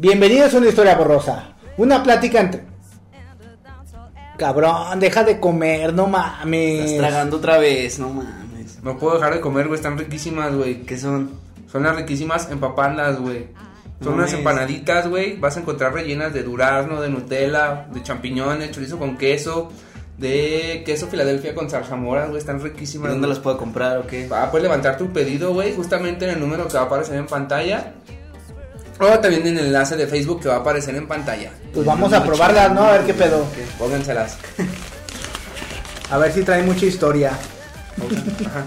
Bienvenidos a una historia borrosa. Una plática entre. Cabrón, deja de comer, no mames. Estás tragando otra vez, no mames. No puedo dejar de comer, güey. Están riquísimas, güey. ¿Qué son? Son las riquísimas empapadas, güey. Son No unas mames. empanaditas, güey. Vas a encontrar rellenas de durazno, de Nutella, de champiñones, chorizo con queso, de queso Filadelfia con zarzamoras, güey. Están ¿Y riquísimas. dónde las puedo comprar o qué? Ah, puedes levantar tu pedido, güey, justamente en el número que va a aparecer en pantalla. O también en el enlace de Facebook que va a aparecer en pantalla. Pues vamos a probarlas, ¿no? A ver qué pedo. Pónganselas. A ver si trae mucha historia. Ajá.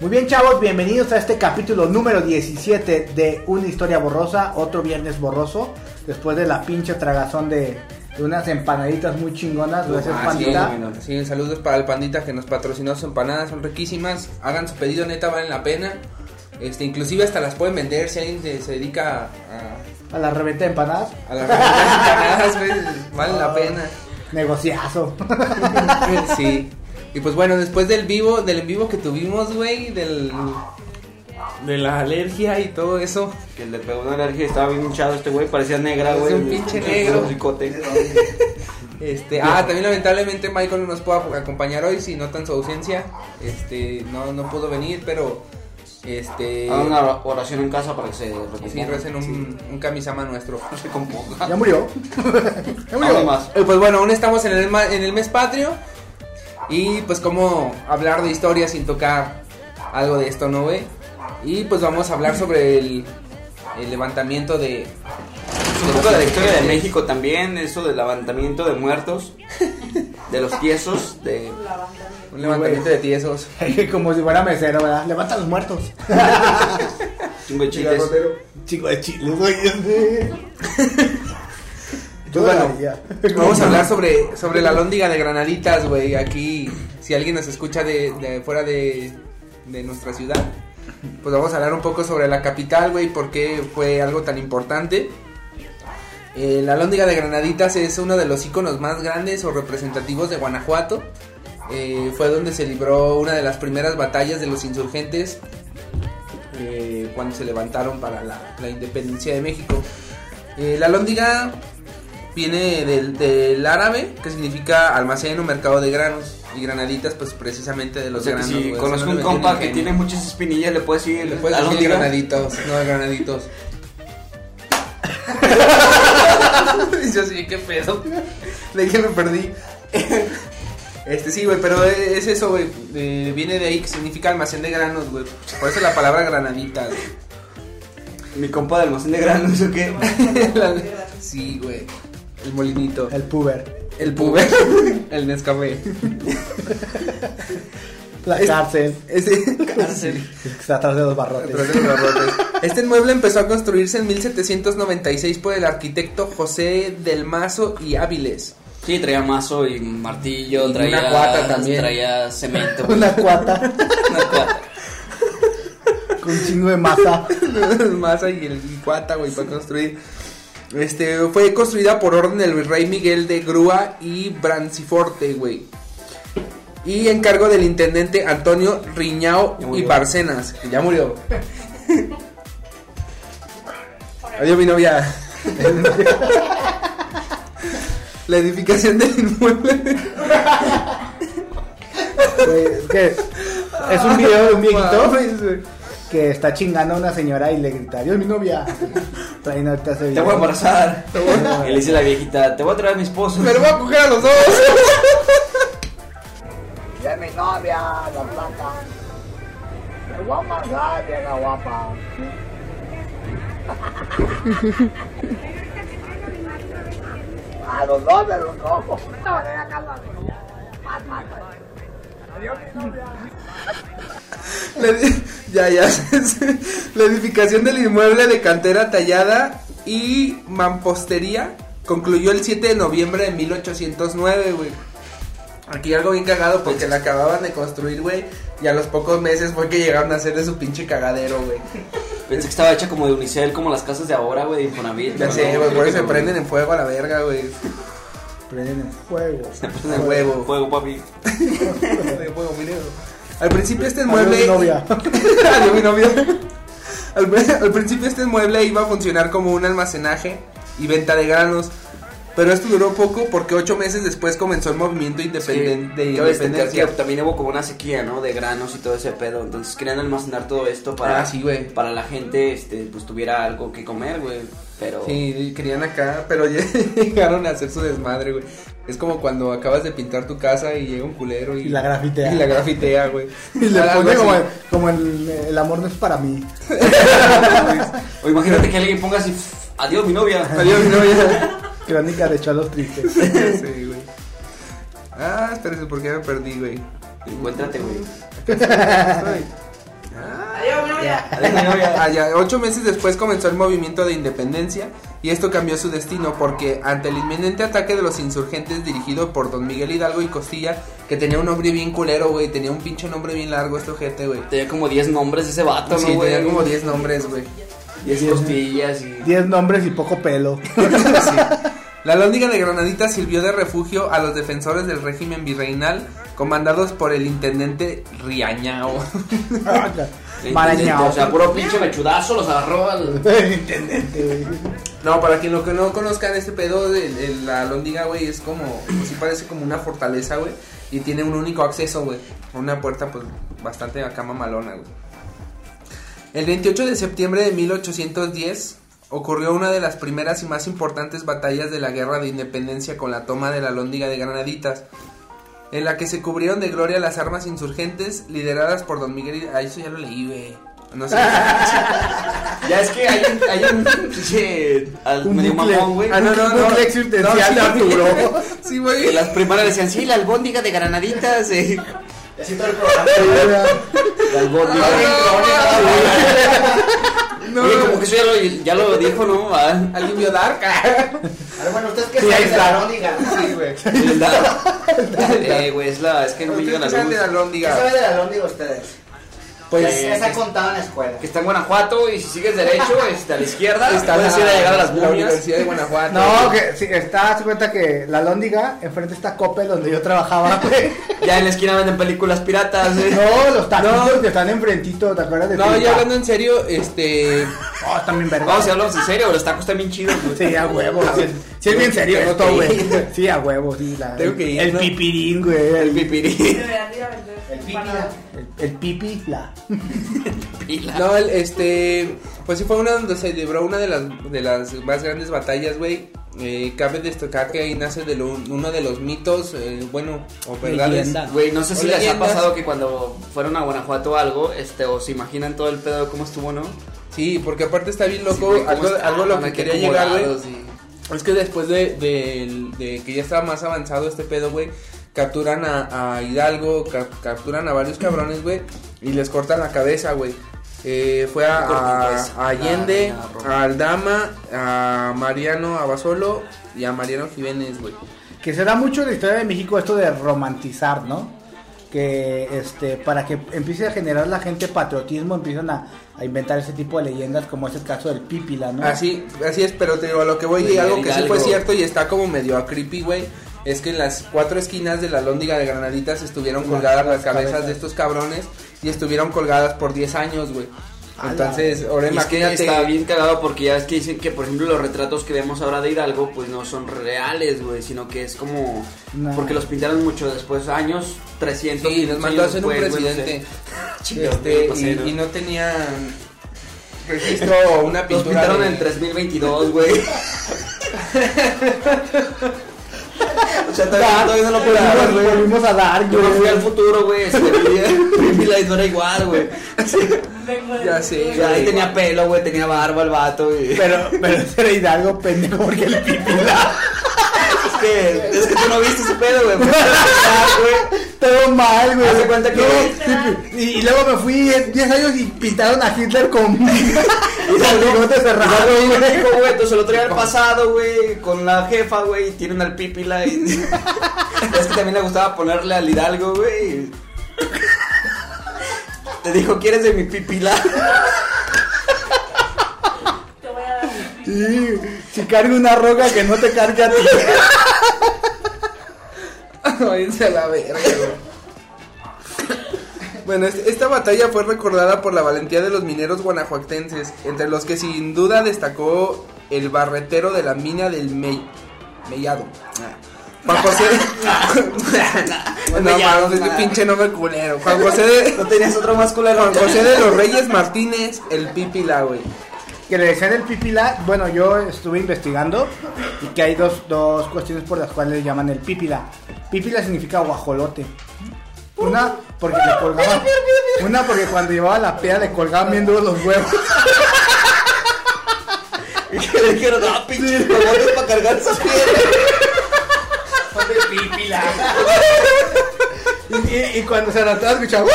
Muy bien, chavos, bienvenidos a este capítulo número 17 de Una historia borrosa, otro viernes borroso, después de la pinche tragazón de unas empanaditas muy chingonas, gracias Ah, pandita. sí, saludos para el pandita que nos patrocinó sus empanadas, son riquísimas. Hagan su pedido, neta, valen la pena. Este, inclusive hasta las pueden vender si alguien se, se dedica a, A la reventa de empanadas, a las empanadas, güey, vale la pena. negociazo. Sí. Y pues bueno, después del vivo, del en vivo que tuvimos, güey, del de la alergia y todo eso. Que le pegó una alergia y estaba bien hinchado este güey, parecía negra, Es güey. un pinche negro. Un ricote. Este, ah, también lamentablemente Michael no nos pudo acompañar hoy, si notan su ausencia. Este, no no pudo venir, pero este Hagan una oración en casa para que se sí, recupere. recen un, un kamisama nuestro. No se componga. Ya murió. ya murió. Más. Eh, Pues bueno, aún estamos en el, ma- en el mes patrio. Y pues cómo hablar de historia sin tocar algo de esto, ¿no, güey? Y pues vamos a hablar sobre el, el levantamiento de... Un poco de la historia de México también, eso del levantamiento de muertos, de los tiesos, de... Un levantamiento de tiesos. Como si fuera mesero, ¿verdad? Levanta a los muertos. Chingo de chiles. Chico de chiles, güey. Yo Pues bueno. Vamos a hablar sobre, sobre la lóndiga de granaditas, güey. Aquí, si alguien nos escucha de, de fuera de, de nuestra ciudad, pues vamos a hablar un poco sobre la capital, güey, por qué fue algo tan importante. Eh, la lóndiga de granaditas es uno de los iconos más grandes o representativos de Guanajuato. Eh, fue donde se libró una de las primeras batallas de los insurgentes eh, cuando se levantaron para la, independencia de México. La lóndiga viene del, del árabe, que significa almacén o mercado de granos. Y granaditas, pues precisamente de O los sea que granos. si conozco un compa que tiene muchas espinillas, le puedes decir... Le puedes ¿a decir granaditos, no granaditos. Y Yo sí, qué pedo. De que me perdí. Este sí, güey, pero es eso, güey. eh, viene de ahí que significa almacén de granos, güey. Por eso la palabra granadita, güey. Mi compa de almacén de granos, ¿o qué? La- Sí, güey. El molinito. El puber. El puber. El Nescafé. La Es- cárcel. Ese, Cárcel. Está atrás de los barrotes. De los barrotes. Este inmueble empezó a construirse en 1796 por el arquitecto José del Mazo y Áviles. Sí, traía mazo y martillo, Y traía... una cuata también. Traía cemento. Una cuata Una cuata. con un chingo de masa. Maza y el y cuata, güey, para construir. Este, fue construida por orden del rey Miguel de Grúa y Branciforte, güey. Y encargo del intendente Antonio Riñao y. Barcenas, que ya murió. Adiós, mi novia. La edificación del inmueble. Güey, es que es un video de un viejito. Que está chingando a una señora y le grita, adiós mi novia. Traen ahorita ese Te voy a embarazar. Y le dice la viejita, te voy a traer a mi esposo. Me lo voy a coger a los dos. Ya mi novia, la plata. Me voy a pasar, vieja guapa. A los dos de los ojos. La edi- ya, ya. La edificación del inmueble de cantera tallada y mampostería concluyó el 7 de noviembre de 1809, güey. Aquí algo bien cagado porque la acababan de construir, güey. Y a los pocos meses fue que llegaron a hacer de su pinche cagadero, güey. Pensé que estaba hecha como de unicel, como las casas de ahora, güey, de Infonavit. Ya sé, güey, por eso se prenden en fuego a la verga, güey. Prenden el fuego. En el huevo. Fuego, papi. De fuego, mi negro. Al principio este Adiós, mueble. mi novia. Adiós, mi novia. Al, al principio este mueble iba a funcionar como un almacenaje y venta de granos. Pero esto duró poco porque ocho meses después comenzó el movimiento independen- de destacar independencia. que también hubo como una sequía, ¿no? De granos y todo ese pedo. Entonces querían almacenar todo esto para, Ah, sí, güey. para la gente, este, pues tuviera algo que comer, güey. Pero Sí, querían acá, pero llegaron a hacer su desmadre, güey. Es como cuando acabas de pintar tu casa y llega un culero y, Y la grafitea. Y la grafitea, güey. Y le pone como, como el, el amor no es para mí. O imagínate que alguien ponga así, adiós mi novia. Adiós, mi novia. Crónica de cholos tristes. Sí, güey. Ah, espérese, porque ya me perdí, güey. Encuéntrate, güey. Mi novia. Ah, ocho meses después comenzó el movimiento de independencia y esto cambió su destino porque ante el inminente ataque de los insurgentes dirigido por don Miguel Hidalgo y Costilla, que tenía un nombre bien culero, güey, tenía un pinche nombre bien largo este ojete, güey. Tenía como 10 nombres ese vato, Sí, ¿no, güey? tenía como 10 nombres, güey. 10 costillas y... Diez nombres y poco pelo. Sí. La lóndiga de Granadita sirvió de refugio a los defensores del régimen virreinal, comandados por el intendente Riañao. Marañao. O sea, puro pinche mechudazo los agarró al... El intendente, güey. No, para quien lo que no conozcan, este pedo de, de la lóndiga, güey, es como, pues sí parece como una fortaleza, güey, y tiene un único acceso, güey, una puerta, pues, bastante acá mamalona, güey. El 28 de septiembre de 1810 ocurrió una de las primeras y más importantes batallas de la Guerra de Independencia con la toma de la lóndiga de Granaditas, en la que se cubrieron de gloria las armas insurgentes lideradas por Don Miguel. Ah, eso ya lo leí, güey. No sé. Ya es que hay un, hay un pinche al- Un medio bucle. mamón, güey. Ah, no, no, Un no. bucle existencial No, sí, de Arturo. Sí, güey. Que las primeras decían, sí, la albóndiga de granaditas. Eh. La albóndiga. No, Oye, como que eso ya lo, ya lo dijo, ¿no? Ah, alguien vio Dark. bueno, ¿ustedes qué Sí, saben ahí de está. la lóndiga? Sí, güey. Eh, güey, es la, es que no me llega la Ustedes saben de la ¿Qué lóndiga. saben de la lóndiga ustedes? Pues ¿Qué les ha contado en la escuela? Que está en Guanajuato y si sigues derecho, este, a la izquierda, está puedes ir a llegar a las la. Universidad de Guanajuato. No, que sí, está, se cuenta que la lóndiga, enfrente está Coppel donde yo trabajaba, güey. Ya en la esquina venden películas piratas, eh. No, los taquitos que están enfrentito, ¿te acuerdas de No, ya hablando en serio, este. Oh, están bien vergas. Vamos, si hablamos en serio, los tacos están bien chidos, güey. Sí, a huevo. Sí, sí es bien serio esto, que güey. Sí, a huevo, sí. La, Tengo que ir, El ¿no? pipirín, güey. El El, pipirí. Deberían ir a vender El pipi, empanadas. el, el pipi, la. Pila. No, el, este. Pues sí, fue una donde se libró una de las, de las más grandes batallas, güey. Eh, cabe destacar que ahí nace de lo- uno de los mitos, eh, bueno, o verdades. Güey, no sé si les ha pasado que cuando fueron a Guanajuato o algo, este, o se imaginan todo el pedo de cómo estuvo, ¿no? Sí, porque aparte está bien Sí, loco. cómo algo, algo lo que aquí quería llegar, güey. Es que después de, de- de que ya estaba más avanzado este pedo, güey, capturan a, a Hidalgo, cap- capturan a varios cabrones, güey, y les cortan la cabeza, güey. Eh, fue a, a- a Allende, a Aldama, a Mariano Abasolo y a Mariano Jiménez, güey. Que se da mucho en la historia de México esto de romantizar, ¿no? Que este para que empiece a generar la gente patriotismo empiezan a, a inventar ese tipo de leyendas como es el caso del pípila, ¿no? Así, así es, pero te digo, a lo que voy, y algo que sí fue cierto y está como medio a creepy, güey, es que en las cuatro esquinas de la lóndiga de Granaditas estuvieron colgadas las las cabezas cabezas. de estos cabrones y estuvieron colgadas por 10 años, güey. Entonces, ahora es que está bien cagado porque ya es que dicen que, por ejemplo, los retratos que vemos ahora de Hidalgo, pues no son reales, güey, sino que es como... No. Porque los pintaron mucho después, años 300. Sí, les mandó a hacer un presidente. Este, y, no tenían registro o una Los pintura. pintaron de- en 3022, güey. sea, todavía, no lo pelaban, volvimos, güey. volvimos a dar, Yo me fui güey. al futuro, güey. Este, vi no era igual, güey. Vengo de- Ya sé, Ya ahí güey. tenía pelo, güey, tenía barba el vato, y... Pero, pero ese era Hidalgo pendejo porque el pípila. Es que, es que tú no viste ese pedo, güey. Todo mal, güey. Haz de cuenta que- No, y, y luego me fui 10 años y pintaron a Hitler con. con bigote cerrado, güey. dijo, güey, entonces el otro día al pasado, güey, con la jefa, güey, y tienen al pipila y... es que también le gustaba ponerle al Hidalgo, güey. Te dijo, ¿quieres de mi pipila? Te voy a dar. Sí, si carga una roca que no te cargue a ti. Váyanse a la verga, güey. Bueno, este- esta batalla fue recordada por la valentía de los mineros guanajuatenses, entre los que sin duda destacó el barretero de la mina del Mey- Mellado. Juan José. no, nah. ese pinche nombre culero. Juan José de. ¿No tenías otro más culero? Juan José de los Reyes Martínez, el Pípila, güey. Que le decían el pipila, bueno, yo estuve investigando y que hay dos, dos cuestiones por las cuales le llaman el pipila. Pipila significa guajolote. Una, porque le colgaban. Una, porque cuando llevaba la peda le colgaban bien duros los huevos. Y que le dijeron, ah, pinche para cargar. Son de pípila. Y, y- y cuando se anotaba escuchaba.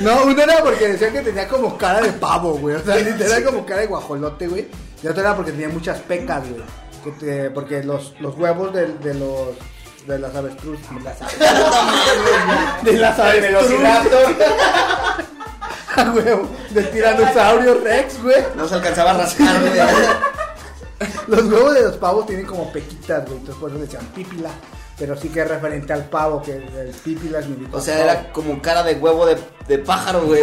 No, una era porque decían que tenía como cara de pavo, güey. O sea, literal como cara de guajolote, güey. Y otra era porque tenía muchas pecas, güey. Que te- porque los, los huevos de, de los de las avestruz, de las, de las avestruz, a huevo, del tiranosaurio Rex, güey. No se alcanzaba a rascar, güey. Los huevos de los pavos tienen como pequitas, güey. Entonces por eso le decían pípila. Pero sí que es referente al pavo, que el pípila significa O sea, era como cara de huevo de, de pájaro, güey.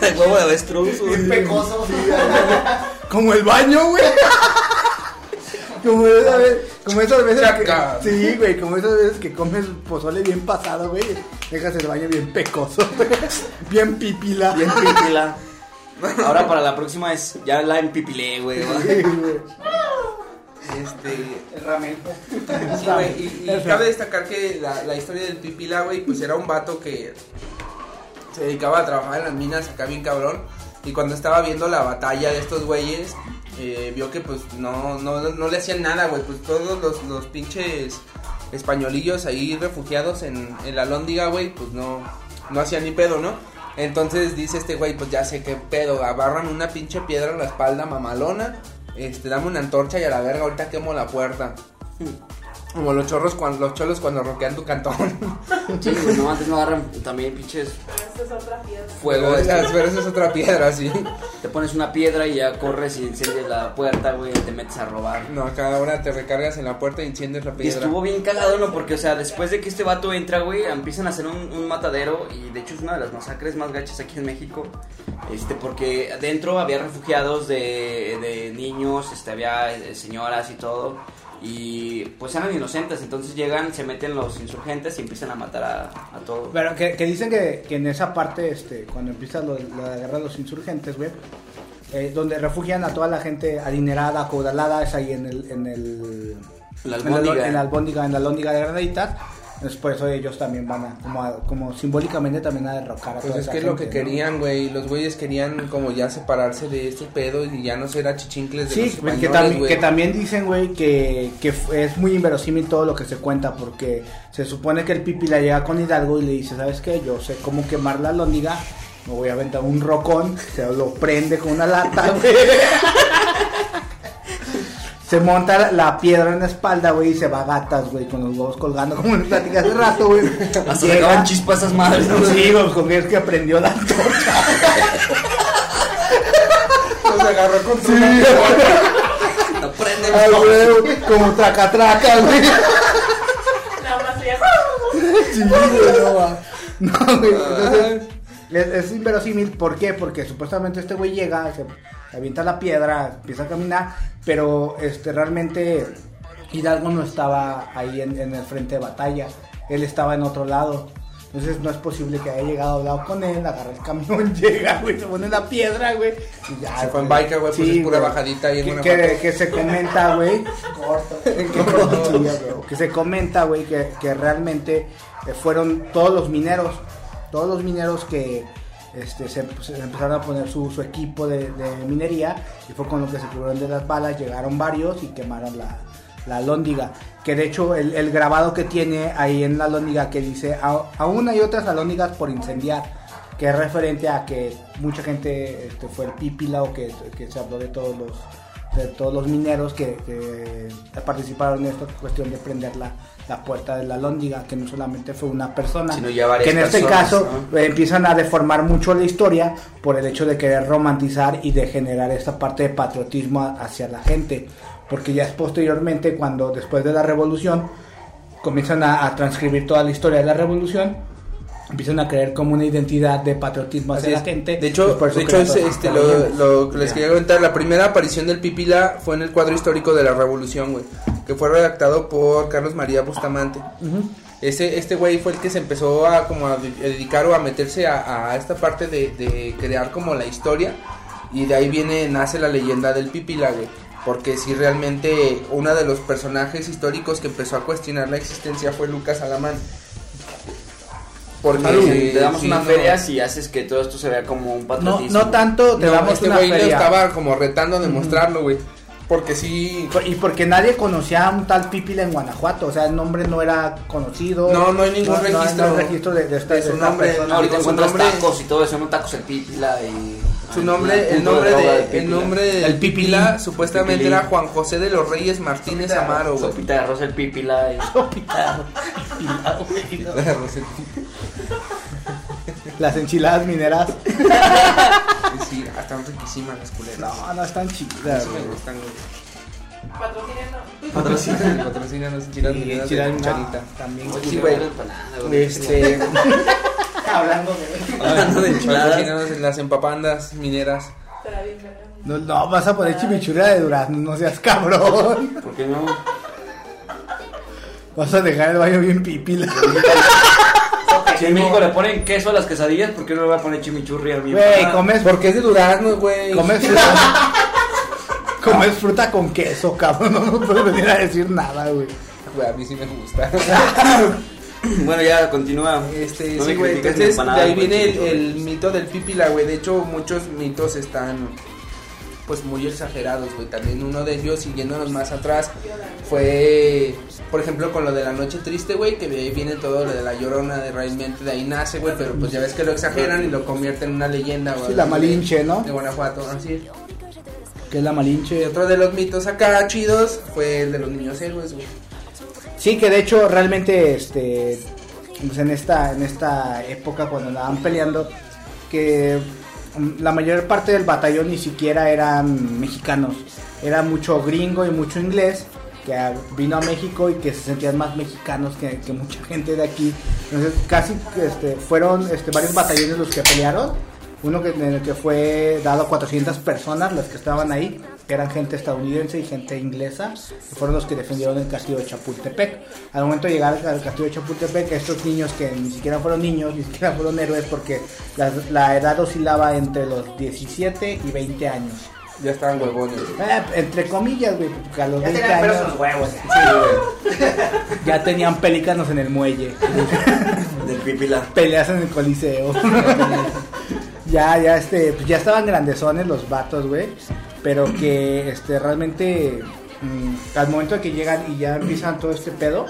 de huevo de avestruz, güey. Pecoso. Como el baño, güey. Como esas veces, como esas veces Chaca. que, sí, güey, como esas veces que comes pozole bien pasado, güey, dejas el baño bien pecoso, güey, bien pipila. Bien pipila. Ahora para la próxima es ya la empipilé, güey. Güey. Este. El ramen. Sí, güey, y, y cabe destacar que la, la historia del Pipila, güey, pues era un vato que se dedicaba a trabajar en las minas acá bien cabrón. Y cuando estaba viendo la batalla de estos güeyes, eh, vio que pues no, no, no le hacían nada, güey. Pues todos los, los pinches españolillos ahí refugiados en, en la lóndiga, güey, pues no, no hacían ni pedo, ¿no? Entonces dice este güey, pues ya sé qué pedo, agarran una pinche piedra en la espalda mamalona, este, dame una antorcha y a la verga ahorita quemo la puerta. Como los chorros cuando los cholos cuando roquean tu cantón. Sí, güey, no, antes no agarran también pinches Esta es otra piedra. fuego. pero, este. pero esa es otra piedra, sí. Te pones una piedra y ya corres y enciendes la puerta, güey, y te metes a robar. No, cada hora te recargas en la puerta y enciendes la Y piedra. estuvo bien cagado, ¿no? Porque, o sea, después de que este vato entra, güey, empiezan a hacer un, un matadero. Y de hecho es una de las masacres más gachas aquí en México. Este, porque adentro había refugiados de, de niños, este, había eh, señoras y todo. Y pues eran inocentes. Entonces llegan, se meten los insurgentes y empiezan a matar a, a todos. Pero que, que dicen que, que en esa parte, este, cuando empieza lo- la guerra de los insurgentes, güey, eh, donde refugian a toda la gente adinerada, acaudalada, es ahí en el... En el La en la, albóndiga. en la albóndiga, en la albóndiga de Granaditas. Entonces, por eso ellos también van a, como, a- como simbólicamente también a derrocar a Pues toda es esa que es lo que ¿no? querían, güey. Los güeyes querían como ya separarse de estos pedos y ya no ser achichincles de Sí, los que, españoles, también, güey. que también dicen, güey, que, que es muy inverosímil todo lo que se cuenta, porque se supone que el Pipi la llega con Hidalgo y le dice, ¿sabes qué? Yo sé cómo quemar la lóndiga, me voy a aventar un rocón, se lo prende con una lata, güey. Se monta la piedra en la espalda, güey, y se va a gatas, güey, con los huevos colgando, como les platicé hace rato, güey. Hasta Llega- le daban chispas a esas madres, ¿no? Sí, güey, con que es que aprendió la antorcha. Los agarró con su No prenden Ah, güey, como traca traca, güey. Nada más. Sí, güey, no va. No, güey, entonces es, es inverosímil, ¿por qué? Porque supuestamente este güey llega, se avienta la piedra, empieza a caminar, pero este realmente Hidalgo no estaba ahí en, en el frente de batalla, él estaba en otro lado. Entonces no es posible que haya llegado hablado con él, agarra el camión, llega, güey, se pone la piedra, güey. y ya, Se fue en biker, güey, pues es pura bajadita ahí en que, una que, que se comenta, güey, Corto. Sí, güey, que se comenta, güey, que, que realmente eh, fueron todos los mineros, todos los mineros que este, se, empezaron a poner su, equipo de, minería y fue con lo que se cubrieron de las balas, llegaron varios y quemaron la, la lóndiga. Que de hecho el, grabado que tiene ahí en la lóndiga que dice, "A- aún hay otras alóndigas por incendiar, que es referente a que mucha gente este, fue el pípila o que, que se habló de todos los de todos los mineros que, que participaron en esta cuestión de prender la, la puerta de la lóndiga, que no solamente fue una persona, Sino ya varias que en este caso ¿no? eh, empiezan a deformar mucho la historia por el hecho de querer romantizar y de generar esta parte de patriotismo hacia la gente, porque ya es posteriormente cuando después de la revolución comienzan a, a transcribir toda la historia de la revolución, empiezan a creer como una identidad de patriotismo hacia la gente. De hecho, pues de hecho es, este, lo, lo que les quería comentar, la primera aparición del Pipila fue en el cuadro histórico de la Revolución, güey, que fue redactado por Carlos María Bustamante. Ese, este güey fue el que se empezó a como a dedicar o a meterse a, a esta parte de, de crear como la historia y de ahí viene, nace la leyenda del Pipila, güey. Porque si realmente uno de los personajes históricos que empezó a cuestionar la existencia fue Lucas Alamán. Porque Salud. te damos sí, una no. feria si haces que todo esto se vea como un No, patriotismo. no tanto, te No, damos este una güey lo feria. estaba como retando a demostrarlo, güey. Porque sí. Y porque nadie conocía a un tal Pipila en Guanajuato, o sea, el nombre no era conocido. No, no hay ningún registro. No, hay registro de, de esta, De de su nombre, persona. No, ahorita Su encuentras nombre- tacos y todo eso, no tacos el pipila y... Su nombre, el nombre de, del el pipila. nombre del El Pipila Pipilín. supuestamente Pipilín. era Juan José de los Reyes Martínez Amaro, güey. Sopita de arroz el pipila y... Las enchiladas mineras. Sí, están riquísimas las culeras. No, no están chidas. Eso me gustan, enchiladas Y mineras de enchiladas cucharita. no, también. Oye, Sí, güey. ver empanada, güey. Este, Hablando de. Hablando de enchiladas. patrocinan las empapandas mineras. No, no, vas a poner chimichurria de durazno, no seas cabrón. ¿Por qué no? Vas a dejar el baño bien pipila. Si en México le ponen queso a las quesadillas, ¿por qué no le voy a poner chimichurri al mío? Güey, comes, Porque es de durazno, güey. comes fruta. comes fruta con queso, cabrón. No nos puedes venir a decir nada, güey. Güey, a mí sí me gusta. Bueno, ya, continúa. Este, No sí, me güey, entonces de ahí viene el, mito del pipila, güey. De hecho, muchos mitos están pues muy exagerados, güey. También uno de ellos, siguiéndonos más atrás, fue, por ejemplo, con lo de la noche triste, güey, que ahí viene todo lo de la llorona, de realmente de ahí nace, güey, pero pues ya ves que lo exageran y lo convierten en una leyenda, güey. Sí, la Malinche, ¿no? De Guanajuato, así es. Que es la Y Malinche. otro de los mitos acá chidos fue el de los niños héroes, güey. Sí, que de hecho realmente este pues en esta en esta época cuando andaban peleando que la mayor parte del batallón ni siquiera eran mexicanos, era mucho gringo y mucho inglés que vino a México y que se sentían más mexicanos que, que mucha gente de aquí. Entonces casi este, fueron este, varios batallones los que pelearon. Uno que, en el que fue dado a 400 personas, las que estaban ahí, que eran gente estadounidense y gente inglesa, que fueron los que defendieron el castillo de Chapultepec. Al momento de llegar al castillo de Chapultepec, estos niños que ni siquiera fueron niños, ni siquiera fueron héroes, porque la, la edad oscilaba entre los 17 y 20 años. Ya estaban huevones. Eh, entre comillas, güey, porque a los Ya 20 tenían años los huevos. ya tenían pelícanos en el muelle. Del pipila. peleas en el coliseo. ya, ya, este, pues ya estaban grandezones los vatos, güey. Pero que, este, realmente, mm, al momento de que llegan y ya empiezan todo este pedo,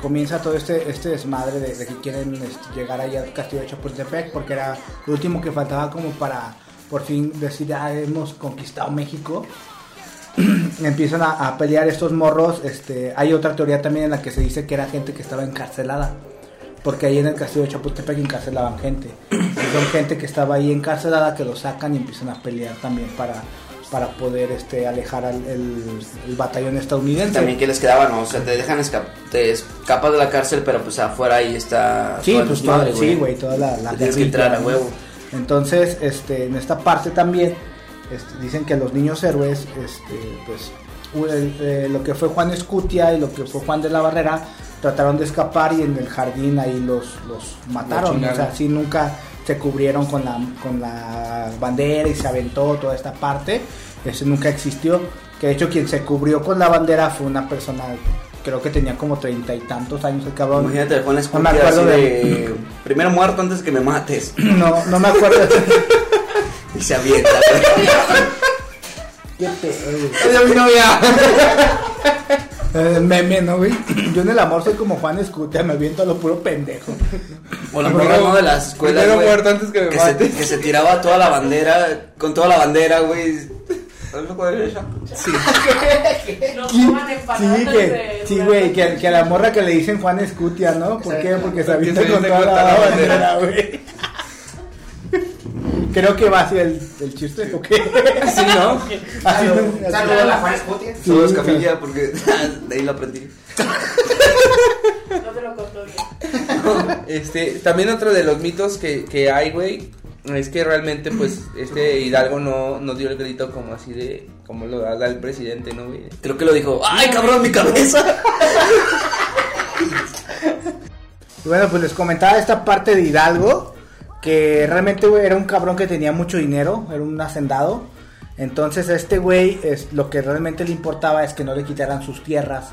comienza todo este, este desmadre de, que quieren este, llegar allá al castillo de Chapultepec, porque era lo último que faltaba como para, por fin, decir, ah, hemos conquistado México. empiezan a, pelear estos morros. Este, hay otra teoría también en la que se dice que era gente que estaba encarcelada. Porque ahí en el castillo de Chapultepec encarcelaban gente. Son gente que estaba ahí encarcelada que lo sacan y empiezan a pelear también para, para poder este, alejar al el, el batallón estadounidense. También que les quedaba, ¿no? O sea, te dejan escapar, te escapas de la cárcel, pero pues afuera ahí está... Sí, pues toda- sí, güey, toda la, la tienes que entrar a huevo. Entonces, este, en esta parte también este, dicen que los niños héroes, este, pues, el- eh, lo que fue Juan Escutia y lo que fue Juan de la Barrera trataron de escapar y en el jardín ahí los, los mataron. o sea, sí nunca se cubrieron con la, con la bandera y se aventó toda esta parte. Eso nunca existió. Que de hecho quien se cubrió con la bandera fue una persona, creo que tenía como treinta y tantos años el cabrón. Imagínate, Juan No me acuerdo de... de- Primero muerto antes que me mates. No, no me acuerdo. Y se avienta. Qué pedo, güey. ¡Ay, a mi novia! El meme, ¿no, güey? Yo en el amor soy como Juan Escutia, me aviento a lo puro pendejo. O la morra, ¿no? de las escuelas, primero güey, muerto antes que me que se, mates. que se tiraba toda la bandera, con toda la bandera, güey. ¿Estás loco de eso? Sí. Los Sí, toman sí, que, sí, güey, que, que a la morra que le dicen Juan Escutia, ¿no? ¿Por qué? Porque se avienta con toda la bandera, güey. Creo que va a ser el, el chiste, ¿o qué? Sí, ¿no? Así no- Saludos a no- la es o sea, camilla porque de ahí lo aprendí. No te lo contó bien. Este, también otro de los mitos que, que hay, güey, es que realmente, pues, este Hidalgo no, no dio el grito como así de, como lo da el presidente, ¿no, güey? Creo que lo dijo. ¡Ay, cabrón, mi cabeza! Y bueno, pues les comentaba esta parte de Hidalgo, que realmente, güey, era un cabrón que tenía mucho dinero, era un hacendado. Entonces a este güey, es, lo que realmente le importaba es que no le quitaran sus tierras.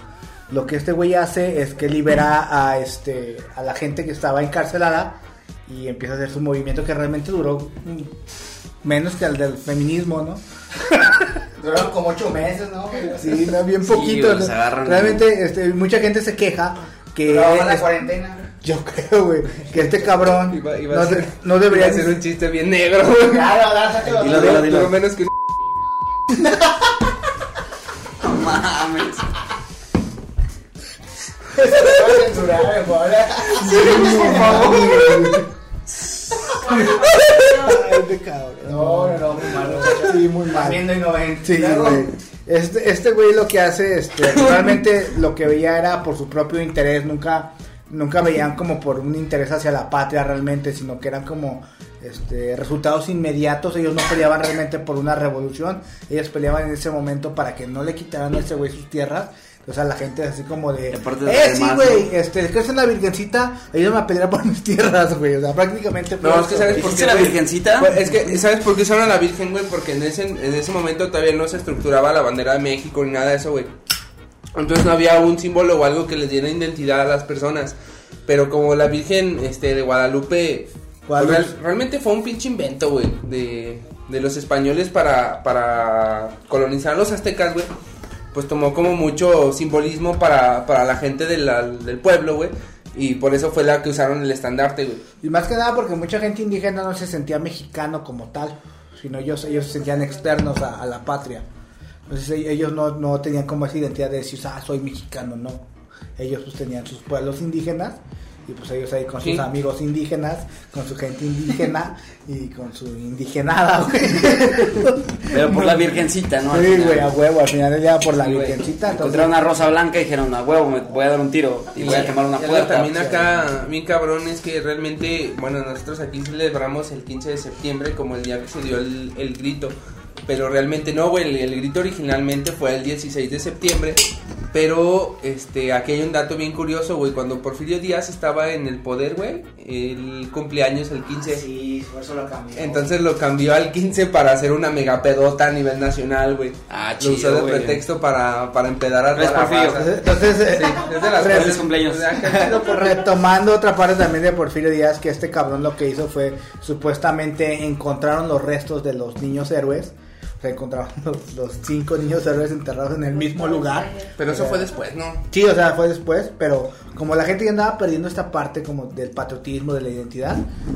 Lo que este güey hace es que libera a, este, a la gente que estaba encarcelada y empieza a hacer su movimiento que realmente duró mm, menos que el del feminismo, ¿no? Duraron como ocho meses, ¿no? Sí, bien Sí, poquito. güey, ¿no? Realmente este, mucha gente se queja que... La cuarentena. Yo creo, güey, que este cabrón Iba, iba no, ser, no debería ser un chiste bien negro, güey. Claro, sáquelo. Dilo, dilo. duró menos que un No mames. Se lo voy a censurar, eh, por favor. No, no, no, muy malo. Sí, muy Estás mal. viendo y no ven. Sí, güey. Este, este güey lo que hace, este, realmente lo que veía era por su propio interés, nunca, nunca veían como por un interés hacia la patria realmente, sino que eran como este, resultados inmediatos, ellos no peleaban realmente por una revolución, ellos peleaban en ese momento para que no le quitaran a ese güey sus tierras. O sea, la gente así como de... De eh, sí, güey, ¿no? este, ¿crees en la virgencita? Ayúdame a pelear por mis tierras, güey. O sea, prácticamente... No, es que sabes por ¿Dijiste qué, la virgencita? Pues, es que, ¿sabes por qué usaron a la Virgen, güey? Porque en ese, en ese momento todavía no se estructuraba la bandera de México ni nada de eso, güey. Entonces no había un símbolo o algo que les diera identidad a las personas. Pero como la Virgen este, de Guadalupe, pues, Guadalupe. real- realmente fue un pinche invento, güey, de, de los españoles para, para colonizar a los aztecas, güey. Pues tomó como mucho simbolismo para, para la gente de la- del pueblo, güey. Y por eso fue la que usaron el estandarte, güey. Y más que nada porque mucha gente indígena no se sentía mexicano como tal, sino ellos, ellos se sentían externos a, a la patria. Entonces e- ellos no, no tenían como esa identidad de decir, ah, soy mexicano, no. Ellos pues tenían sus pueblos indígenas y pues ellos ahí con Sí. sus amigos indígenas, con su gente indígena y con su indigenada, güey. Pero por la virgencita, ¿no? Sí, güey, a huevo, al final del día por la Sí, virgencita. entonces- Encontraron una rosa blanca y dijeron, a huevo, me voy a dar un tiro y voy a quemar una Y puerta. También acá, mi cabrón, es que realmente, bueno, nosotros aquí celebramos el 15 de septiembre como el día que se dio el, el grito. Pero realmente no, güey, el, el grito originalmente fue el 16 de septiembre. Pero, este, aquí hay un dato bien curioso, güey. Cuando Porfirio Díaz estaba en el poder, güey, el cumpleaños el 15. Sí, por eso lo cambió. Entonces lo cambió al 15 para hacer una megapedota a nivel nacional, güey. Ah, Lo chido, usó de pretexto para, para empedar a ¿Ves, toda la. Entonces, Sí, es de las cosas- cumpleaños. Por- Retomando otra parte también de Porfirio Díaz, que este cabrón lo que hizo fue supuestamente encontraron los restos de los niños héroes. O sea, encontraron los, los cinco niños héroes enterrados en el mismo lugar. Pero eso fue después, ¿no? Sí, o sea, fue después, pero como la gente ya andaba perdiendo esta parte como del patriotismo, de la identidad,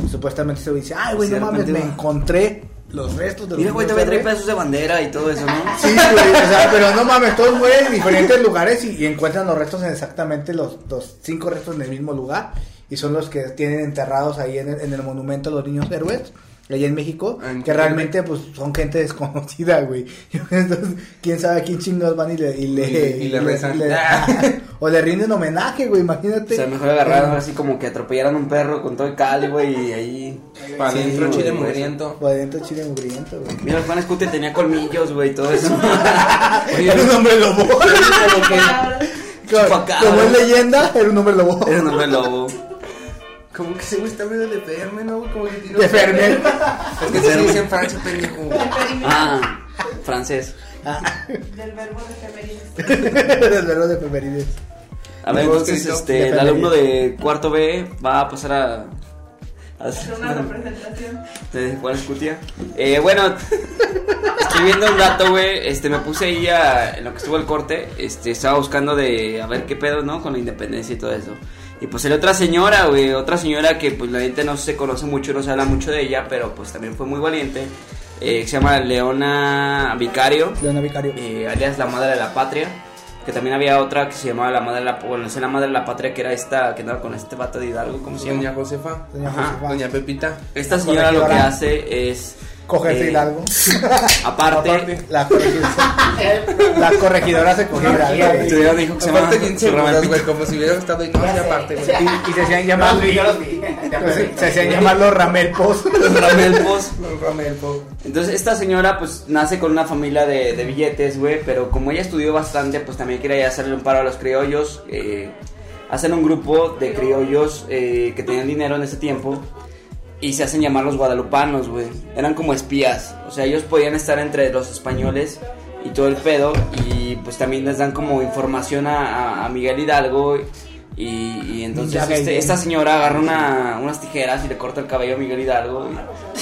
supuestamente se dice, ay, güey, no mames, me encontré los restos de los Mira, güey, todavía trae héroes". pedazos de bandera y todo eso, ¿no? Sí, güey, o sea, pero no mames, todos mueren en diferentes lugares y, y encuentran los restos en exactamente los, los cinco restos en el mismo lugar y son los que tienen enterrados ahí en el, en el monumento a los niños héroes. Allá en México, Ah, en que realmente pues son gente desconocida, güey. Entonces, quién sabe a quién chingados van y le, y le, Y le- y le rezan. Ah. o le rinden homenaje, güey, O imagínate. sea, mejor agarraron así como que atropellaran un perro con todo el cali, güey, y ahí... Para Sí, adentro, chile por eso. mugriento. Por adentro chile mugriento, güey. Mira, el Juan Escute tenía colmillos, güey, y todo eso. Era un hombre lobo. Como como es leyenda, era un hombre lobo. Era un hombre lobo. Como que se gusta medio de Ferme, ¿no? Como que tiene De Ferme. Es que se dice en Francia, pendejo. Ah, francés. Del verbo de efemérides. Del verbo de efemérides. A ver, entonces, escrito, este, el alumno de cuarto B va a pasar a... a Hacer una representación. de Juan Escutia. Eh, bueno, estoy viendo un dato, güey. Este, me puse ahí a- en lo que estuvo el corte. Este, estaba buscando de a ver qué pedo, ¿no? Con la independencia y todo eso. Y pues era otra señora, güey. Otra señora que, pues la gente no se conoce mucho, no se habla mucho de ella, pero pues también fue muy valiente. eh, que se llama Leona Vicario, Leona Vicario. eh, alias la Madre de la Patria. Que también había otra que se llamaba la Madre de la Bueno, es la Madre de la Patria, que era esta que andaba con este vato de Hidalgo, ¿cómo se Doña llama? Josefa. Doña Ajá, Josefa. Doña Pepita. Esta señora lo que hace es. Cogerse eh, Hidalgo. Aparte, La corregidora, la corregidora se cogió güey. Estudió, dijo que se. Aparte bien güey, como si hubiera estado sé. aparte, güey. Y, y se hacían llamar, No, yo los vi. se, se hacían llamar los ramelpos. Los Ramelpos. Los Ramelpo. Entonces esta señora pues nace con una familia de, de billetes, güey, pero como ella estudió bastante, pues también quería hacerle un paro a los criollos. eh, hacen un grupo de criollos eh, que tenían dinero en ese tiempo y se hacen llamar los guadalupanos, güey. Eran como espías, o sea, ellos podían estar entre los españoles y todo el pedo y pues también les dan como información a, a- a Miguel Hidalgo y, y entonces este- esta señora agarra una, unas tijeras y le corta el cabello a Miguel Hidalgo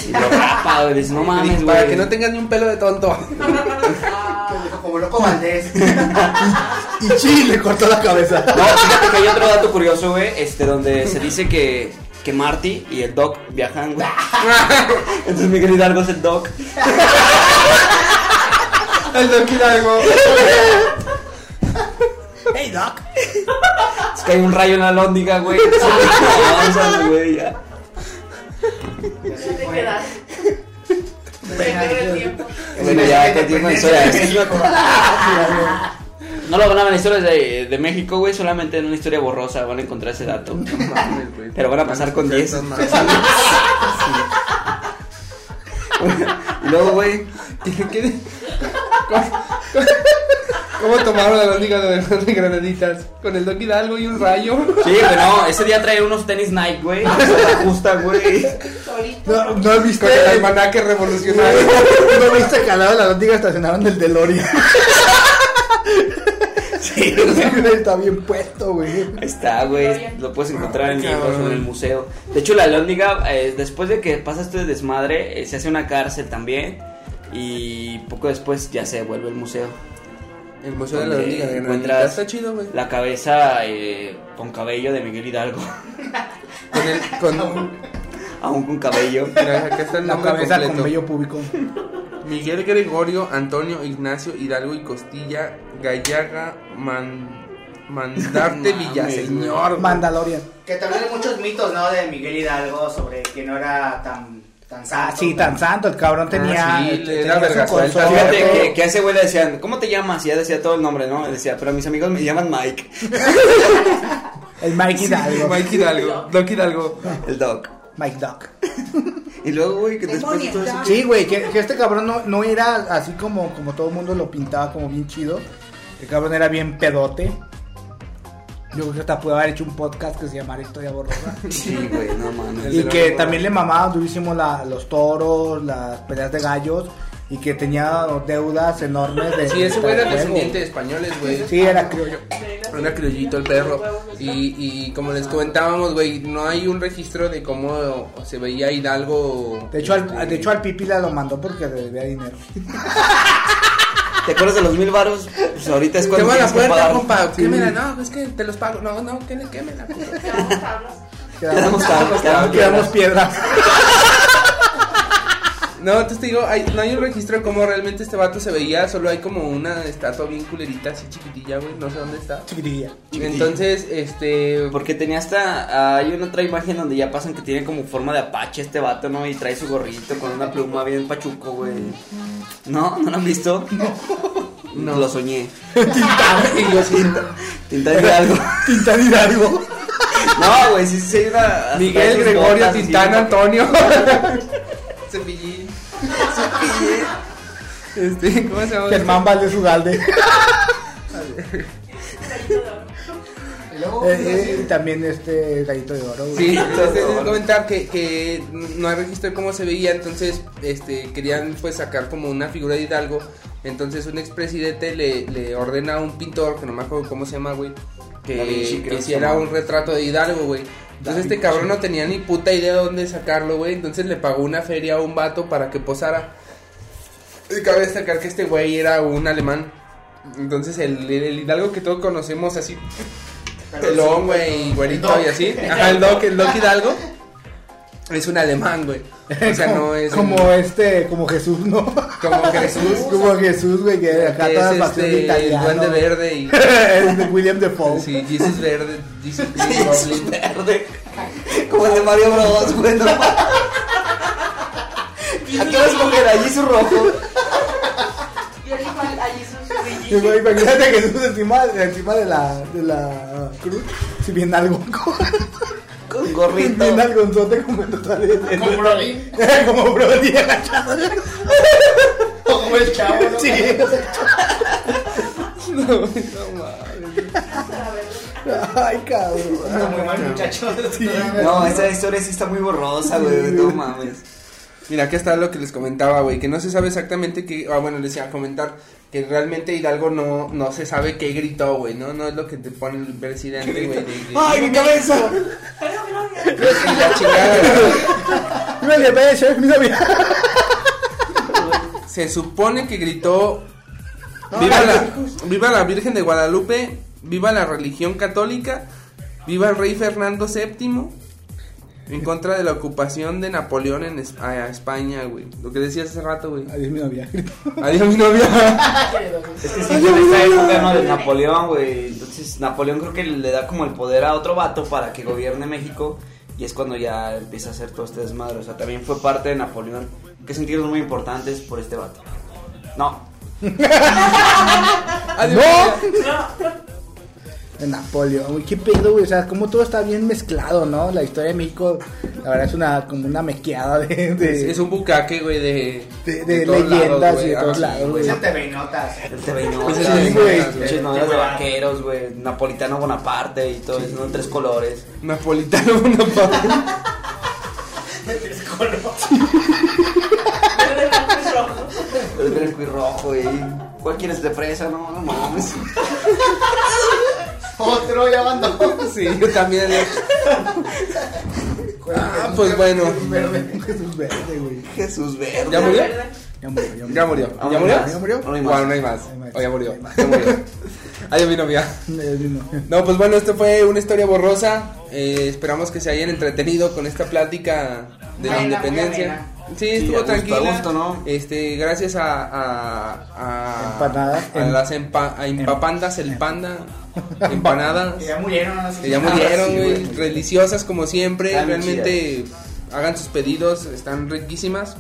y, y lo rapa, güey, dice, no mames, güey. Para que no tengas ni un pelo de tonto. Como loco Valdés. Y chi, le cortó la cabeza. No, fíjate que hay otro dato curioso, güey, este, donde se dice que, que Marty y el Doc viajan, güey. Entonces Miguel Hidalgo es el Doc. El Don Hidalgo. Hey, Doc. Es que hay un rayo en la lóndiga, güey. Se avanzan, güey, ya. Bueno, ya continúa la No lo van a ver en historias de, de México, güey, solamente en una historia borrosa van a encontrar ese dato. Pero van a pasar con 10. Y luego, güey, ¿Qué- qué- ¿Cómo, cómo tomaron de los de granaditas? Con el Don Hidalgo y un rayo. sí, güey, no, ese día trae unos tenis Nike, güey. Ajusta, güey. No, no viste. Con el almanaque revolucionario. No viste que al lado de la lóndiga estacionaron el DeLorean. Sí, Está bien puesto, güey. Ahí está, güey. Lo puedes encontrar en el museo. De hecho, la Lóndiga, eh, después de que pasa este desmadre, eh, se hace una cárcel también. Y poco después ya se vuelve el museo. El museo de la de encuentras. Está chido, güey. La cabeza eh, con cabello de Miguel Hidalgo. Con el. Con, Aún con cabello. mira, acá está el La cabeza completo. con vello público. Miguel Gregorio, Antonio Ignacio Hidalgo y Costilla, Gallaga, Man, Mandarte Villaseñor. Mandalorian. Que también hay muchos mitos, ¿no? De Miguel Hidalgo sobre que no era tan, tan santo. Ah, sí, tan santo. El cabrón tenía. sí, tenía era verga suelta. consorte. Fíjate que, que a ese güey le decían, ¿cómo te llamas? Y ya decía todo el nombre, ¿no? Decía, pero mis amigos me llaman Mike, El Mike Hidalgo. Mike Hidalgo, Doc Hidalgo. el Doc. Mike Doc. Y luego, güey, que después de todo eso. Sí, güey, que, que este cabrón no, no era así como, como todo el mundo lo pintaba como bien chido. El cabrón era bien pedote. Yo creo que hasta puede haber hecho un podcast que se llamara Historia Borrosa. Sí, güey, no mames. y que también le mamaba durísimo la, los toros, las peleas de gallos. Y que tenía deudas enormes de. Sí, ese güey era descendiente de españoles, güey. Sí, era criollo. Era criollito el perro. Y, y como les comentábamos, güey, no hay un registro de cómo se veía Hidalgo. De hecho, al, este, de hecho, al Pipila lo mandó porque le debía dinero. ¿Te acuerdas de los mil varos? Pues ahorita es cuando Quema la puerta, compa. Sí. Quémela, no, es que te los pago. No, no, que le quémela. compa. Quedamos tablas. Quedamos tablas, quedamos quedamos piedras. No, entonces te digo, hay, no hay un registro de cómo realmente este vato se veía. Solo hay como una estatua bien culerita, así chiquitilla, güey. No sé dónde está. Chiquitilla. Entonces, este. Porque tenía hasta. Hay una otra imagen donde ya pasan que tiene como forma de apache este vato, ¿no? Y trae su gorrito con una pluma bien pachuco, güey. ¿No? ¿No lo han visto? No. Lo soñé. y yo sí. Tinta de algo. Tintán Hidalgo. No, güey, sí, sí, una. Miguel Gregorio Tintán ¿no? Antonio. Este, ¿cómo se llama? Germán Valdés Ugalde. Eh, eh, y también este gallito de oro. güey. Sí, entonces les voy a comentar que, que no hay registro de cómo se veía, entonces este querían pues sacar como una figura de Hidalgo, entonces un expresidente le, le ordena a un pintor, que no me acuerdo cómo se llama, güey, que, Da Vinci, creo que que se hiciera llama. un retrato de Hidalgo, güey. Entonces este cabrón no tenía ni puta idea de dónde sacarlo, güey, entonces le pagó una feria a un vato para que posara. Cabe destacar que este güey era un alemán. Entonces el, el Hidalgo que todos conocemos así pelón, güey, güerito y así. Ajá, el Doc, el Doc Hidalgo. Es un alemán, güey. O sea, no es. Como un- este, como Jesús, ¿no? Como Jesús. como Jesús, güey, que acá es facciones este, el italianas. duende verde y. es de William Defoe. Sí, Jesus verde. Jesus verde. Como el de Mario Bros, güey. ¿A qué vas a escoger allí su rojo? Y ahora igual allí Sí, güey, Imagínate a Jesús encima, encima de la, de la cruz. Si bien algo. Con gorrito. Bien algonzote como en total. Como Brody. como Brody agachado. O como el chavo, ¿no? Sí. No, no mames. Ay, cabrón. Está muy mal, muchachos. No, esta historia sí está muy borrosa, güey. No mames. Mira, aquí está lo que les comentaba, güey, que no se sabe exactamente qué, ah, bueno, les iba a comentar que realmente Hidalgo no, no se sabe qué gritó, güey, ¿no? No es lo que te pone el presidente, güey. ¡Ay, mi cabeza! La chingada, güey. ¡Me le beso, es mi novia! Se supone que gritó viva la, viva la Virgen de Guadalupe, viva la religión católica, viva el rey Fernando VII en contra de la ocupación de Napoleón en Es- a España, güey. Lo que decías hace rato, güey. Adiós, mi novia. Adiós mi novia. Es que sí, en esta época, ¿no? De Napoleón, güey. Entonces, Napoleón creo que le da como el poder a otro vato para que gobierne México. Y es cuando ya empieza a hacer todo este desmadre. O sea, también fue parte de Napoleón. Que sentidos muy importantes por este vato. No. Adiós. ¡No! De Napoleón, güey, qué pedo, güey. O sea, como todo está bien mezclado, ¿no? La historia de México, la verdad, es una como una mequeada de. de Es, es un bucaque, güey, de, De- de leyendas güey. y de todos lados, güey. Esa TV notas. El TV no, Pues sí, las güey. novelas de vaqueros, güey. Napolitano Bonaparte y todo eso, ¿no? En tres colores. Napolitano Bonaparte. verde, blanco y rojo. El blanco y rojo, güey. ¿Cuál quieres de fresa? No, no mames. Otro ya mandó. Sí, yo también. Ah, pues bueno. Jesús verde, güey. Jesús verde. ¿Ya murió? Ya murió, ya murió. Ya murió. Ah, ¿Ya no murió? No hay más. Bueno, no hay más. O ya murió. Ya murió. Adiós mi novia. No, pues bueno, esto fue una historia borrosa. Eh, esperamos que se hayan entretenido con esta plática de la independencia. Sí, Sí, estuvo tranquila. gusto, ¿no? Este, gracias a, a, a Empanadas. a las empa, a empapandas, el panda, empanadas. Que ya murieron, no sé Que ya si- murieron, sí, güey. güey. Deliciosas como siempre. Están Realmente hagan sus pedidos, están riquísimas.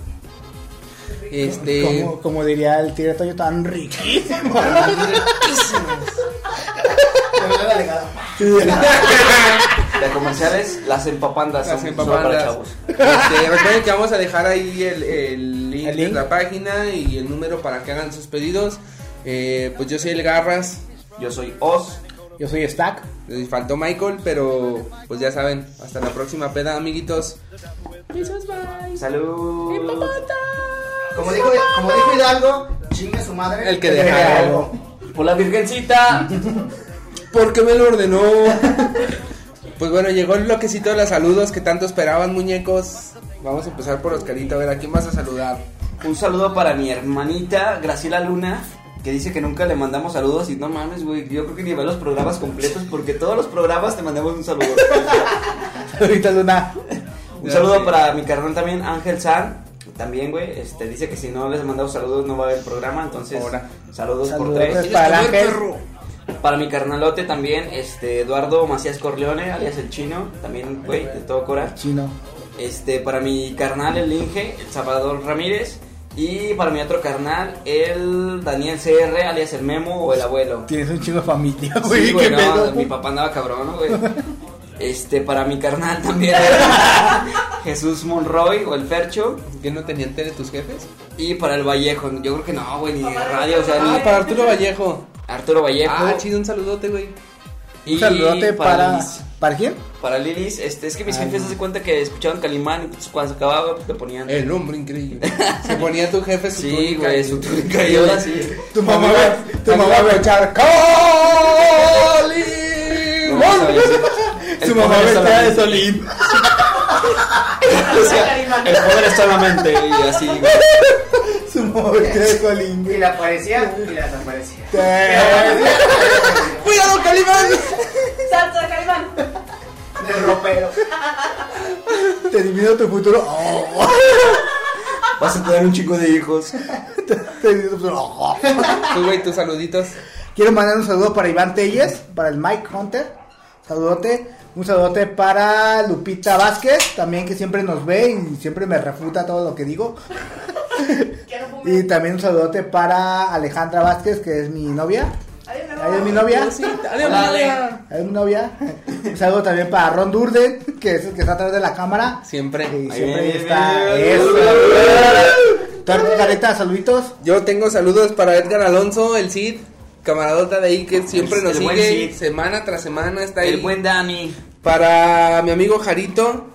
Este. Como, como diría el tigre Toño, tan riquísimo. Delegada. De comerciales, las empapandas. Las son solo para empapandas. chavos. Este, recuerden que vamos a dejar ahí el, el link ¿El de link? la página y el número para que hagan sus pedidos. Eh, pues yo soy el Garras. Yo soy Oz. Yo soy Stack. Les faltó Michael, pero pues ya saben. Hasta la próxima peda, amiguitos. Salud. Como dijo, como dijo Hidalgo, chingue su madre. El que deje deja algo. Por la virgencita. Porque me lo ordenó. pues bueno, llegó el bloquecito de los saludos que tanto esperaban, muñecos. Vamos a empezar por Oscarito. A ver, ¿a quién vas a saludar? Un saludo para mi hermanita Graciela Luna. Que dice que nunca le mandamos saludos y no mames, güey. Yo creo que ni ve los programas completos porque todos los programas te mandamos un saludo. Ahorita Luna. Un saludo para mi carnal también, Ángel San. También, güey. Este, dice que si no les mandamos saludos no va a haber programa. Entonces, Ahora. saludos por tres. para Ángel. perro. Para mi carnalote también, este, Eduardo Macías Corleone, alias el chino. También, güey, de todo cora. Chino. Este, para mi carnal, el Inge, el Salvador Ramírez. Y para mi otro carnal, el Daniel CR, alias el Memo o el abuelo. Tienes un chingo de familia, güey. Sí, güey, ¿Qué no, pedo? mi papá andaba cabrón, ¿no, güey. Este, para mi carnal también, Jesús Monroy o el Fercho. ¿Que no tenían tele tus jefes? Y para el Vallejo, yo creo que no, güey, ni de radio, o sea, ni Ah, para Arturo Vallejo. Arturo Vallejo. Ah, chido, un saludote, güey. y Un saludote para. Lilis. ¿Para quién? Para Lilis, este, es que mis Ah, jefes no. se cuenta que escuchaban Calimán y pues, cuando se acababa pues, te ponían. El hombre increíble. Se ponía tu jefe su sí, güey, su túnica y ahora sí. Tu mamá va, tu mamá va a echar a el Su mamá poder está en vestida de. O sea, el poder está en la mente y así. Su de Solín, Y la aparecía y la desaparecía. ¡Cuidado, Calimán! Salsa, Calimán. Del ropero. Te adivino tu futuro. Oh, Vas a tener un chico de hijos. te adivino tu futuro. Oh. Tú, güey, tus saluditos. Quiero mandar un saludo para Iván Telles, para el Mike Hunter. Saludote. Un saludote para Lupita Vázquez, también que siempre nos ve y siempre me refuta todo lo que digo. Y también un saludote para Alejandra Vázquez, que es mi novia. Adiós, mi Adiós, amor. mi novia. Sí, adiós, novia. Adiós, mi novia. Un saludo también para Ron Durden, que es el que está atrás de la cámara. Siempre. Y Ahí siempre viene, está. Eso. saluditos. Yo tengo saludos para Edgar Alonso, el Cid, camaradota de ahí que siempre El- nos el sigue semana tras semana, está ahí. El buen Dani. Para mi amigo Jarito,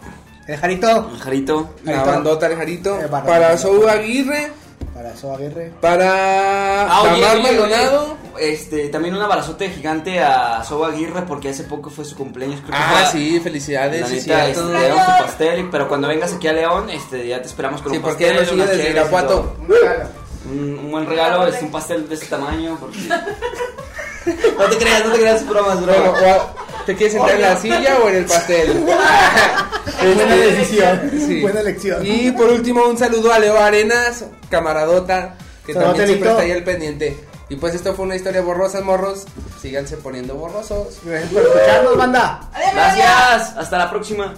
El Jarito. El Jarito. la Jarito. bandota de Jarito. Eh, para Sou Aguirre, Para So Aguirre. Ah, para oye, Tamar oye, oye, Maldonado. Este, también un abrazote gigante a Soba Aguirre porque hace poco fue su cumpleaños. Creo Ah, sí, felicidades, La sí, neta, este, damos tu pastel, pero cuando vengas aquí a León, este, ya te esperamos con Sí, un porque pastel. él nos sigue desde Irapuato. Un, un buen regalo, es un pastel de este tamaño. Porque... no te creas, no te creas, es bromas, Bueno, bromas. o a- ¿te quieres sentar en la silla o en el pastel? Buena decisión. Sí. Buena elección. Y por último, un saludo a Leo Arenas, camaradota, que también siempre está ahí al pendiente. Y pues esto fue una historia borrosa, morros. Síganse poniendo borrosos. Gracias por escucharnos, banda. Gracias, hasta la próxima.